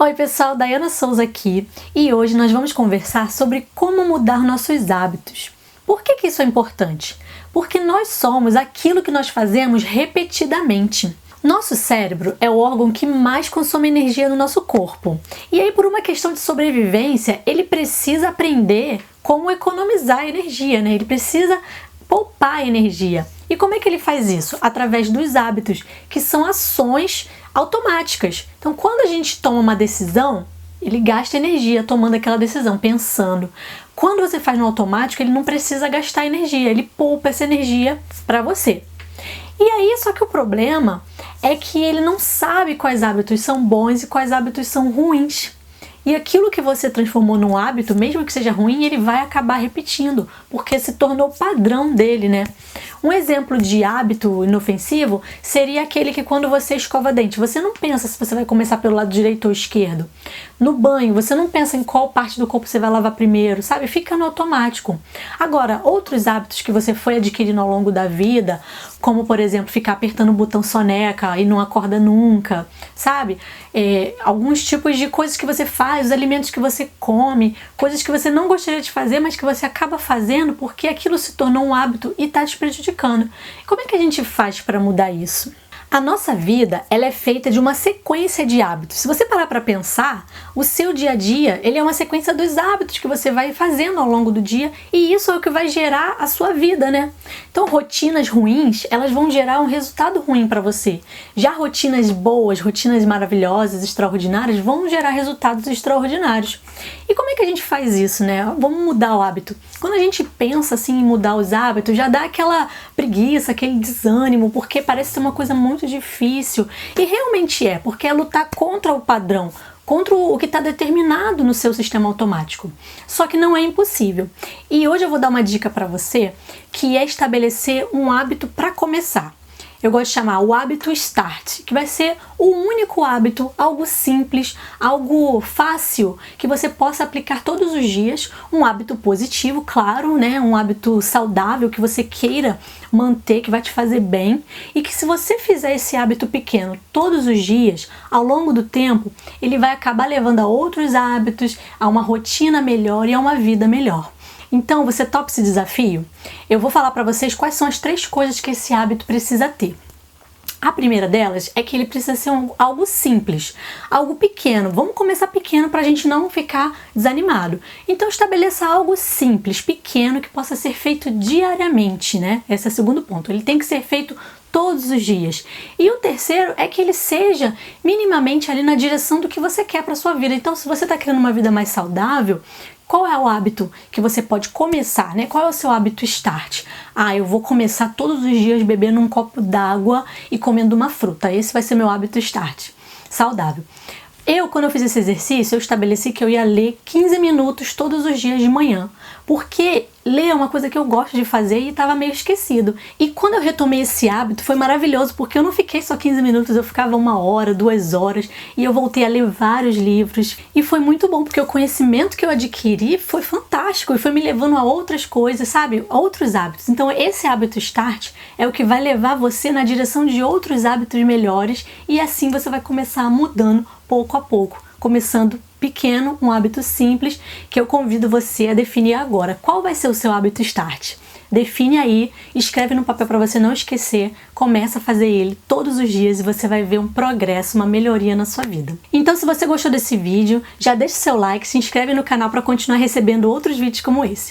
Oi, pessoal, Dayana Souza aqui e hoje nós vamos conversar sobre como mudar nossos hábitos. Por que, que isso é importante? Porque nós somos aquilo que nós fazemos repetidamente. Nosso cérebro é o órgão que mais consome energia no nosso corpo. E aí, por uma questão de sobrevivência, ele precisa aprender como economizar energia, né? Ele precisa poupar energia. E como é que ele faz isso? Através dos hábitos, que são ações automáticas. Então, quando a gente toma uma decisão, ele gasta energia tomando aquela decisão, pensando. Quando você faz no automático, ele não precisa gastar energia, ele poupa essa energia para você. E aí, só que o problema é que ele não sabe quais hábitos são bons e quais hábitos são ruins. E aquilo que você transformou num hábito, mesmo que seja ruim, ele vai acabar repetindo, porque se tornou padrão dele, né? Um exemplo de hábito inofensivo seria aquele que quando você escova dente, você não pensa se você vai começar pelo lado direito ou esquerdo. No banho, você não pensa em qual parte do corpo você vai lavar primeiro, sabe? Fica no automático. Agora, outros hábitos que você foi adquirindo ao longo da vida, como por exemplo, ficar apertando o botão soneca e não acorda nunca, sabe? É, alguns tipos de coisas que você faz, os alimentos que você come, coisas que você não gostaria de fazer, mas que você acaba fazendo porque aquilo se tornou um hábito e está te prejudicando. Como é que a gente faz para mudar isso? A nossa vida, ela é feita de uma sequência de hábitos. Se você parar para pensar, o seu dia a dia, ele é uma sequência dos hábitos que você vai fazendo ao longo do dia e isso é o que vai gerar a sua vida, né? Então, rotinas ruins, elas vão gerar um resultado ruim para você. Já rotinas boas, rotinas maravilhosas, extraordinárias, vão gerar resultados extraordinários. E como que a gente faz isso, né? Vamos mudar o hábito. Quando a gente pensa assim em mudar os hábitos, já dá aquela preguiça, aquele desânimo, porque parece ser uma coisa muito difícil. E realmente é, porque é lutar contra o padrão, contra o que está determinado no seu sistema automático. Só que não é impossível. E hoje eu vou dar uma dica para você que é estabelecer um hábito para começar eu gosto de chamar o hábito start, que vai ser o único hábito, algo simples, algo fácil que você possa aplicar todos os dias, um hábito positivo, claro, né, um hábito saudável que você queira manter, que vai te fazer bem. E que se você fizer esse hábito pequeno todos os dias, ao longo do tempo, ele vai acabar levando a outros hábitos, a uma rotina melhor e a uma vida melhor. Então, você topa esse desafio? Eu vou falar para vocês quais são as três coisas que esse hábito precisa ter. A primeira delas é que ele precisa ser um, algo simples, algo pequeno. Vamos começar pequeno para a gente não ficar desanimado. Então estabeleça algo simples, pequeno, que possa ser feito diariamente, né? Esse é o segundo ponto. Ele tem que ser feito todos os dias. E o terceiro é que ele seja minimamente ali na direção do que você quer para sua vida. Então, se você está querendo uma vida mais saudável, qual é o hábito que você pode começar, né? Qual é o seu hábito start? Ah, eu vou começar todos os dias bebendo um copo d'água e comendo uma fruta. Esse vai ser meu hábito start. Saudável. Eu, quando eu fiz esse exercício, eu estabeleci que eu ia ler 15 minutos todos os dias de manhã, porque ler é uma coisa que eu gosto de fazer e estava meio esquecido. E quando eu retomei esse hábito, foi maravilhoso, porque eu não fiquei só 15 minutos, eu ficava uma hora, duas horas, e eu voltei a ler vários livros. E foi muito bom, porque o conhecimento que eu adquiri foi fantástico e foi me levando a outras coisas, sabe? Outros hábitos. Então, esse hábito start é o que vai levar você na direção de outros hábitos melhores, e assim você vai começar mudando pouco a pouco, começando pequeno, um hábito simples que eu convido você a definir agora. Qual vai ser o seu hábito start? Define aí, escreve no papel para você não esquecer, começa a fazer ele todos os dias e você vai ver um progresso, uma melhoria na sua vida. Então, se você gostou desse vídeo, já deixa seu like, se inscreve no canal para continuar recebendo outros vídeos como esse.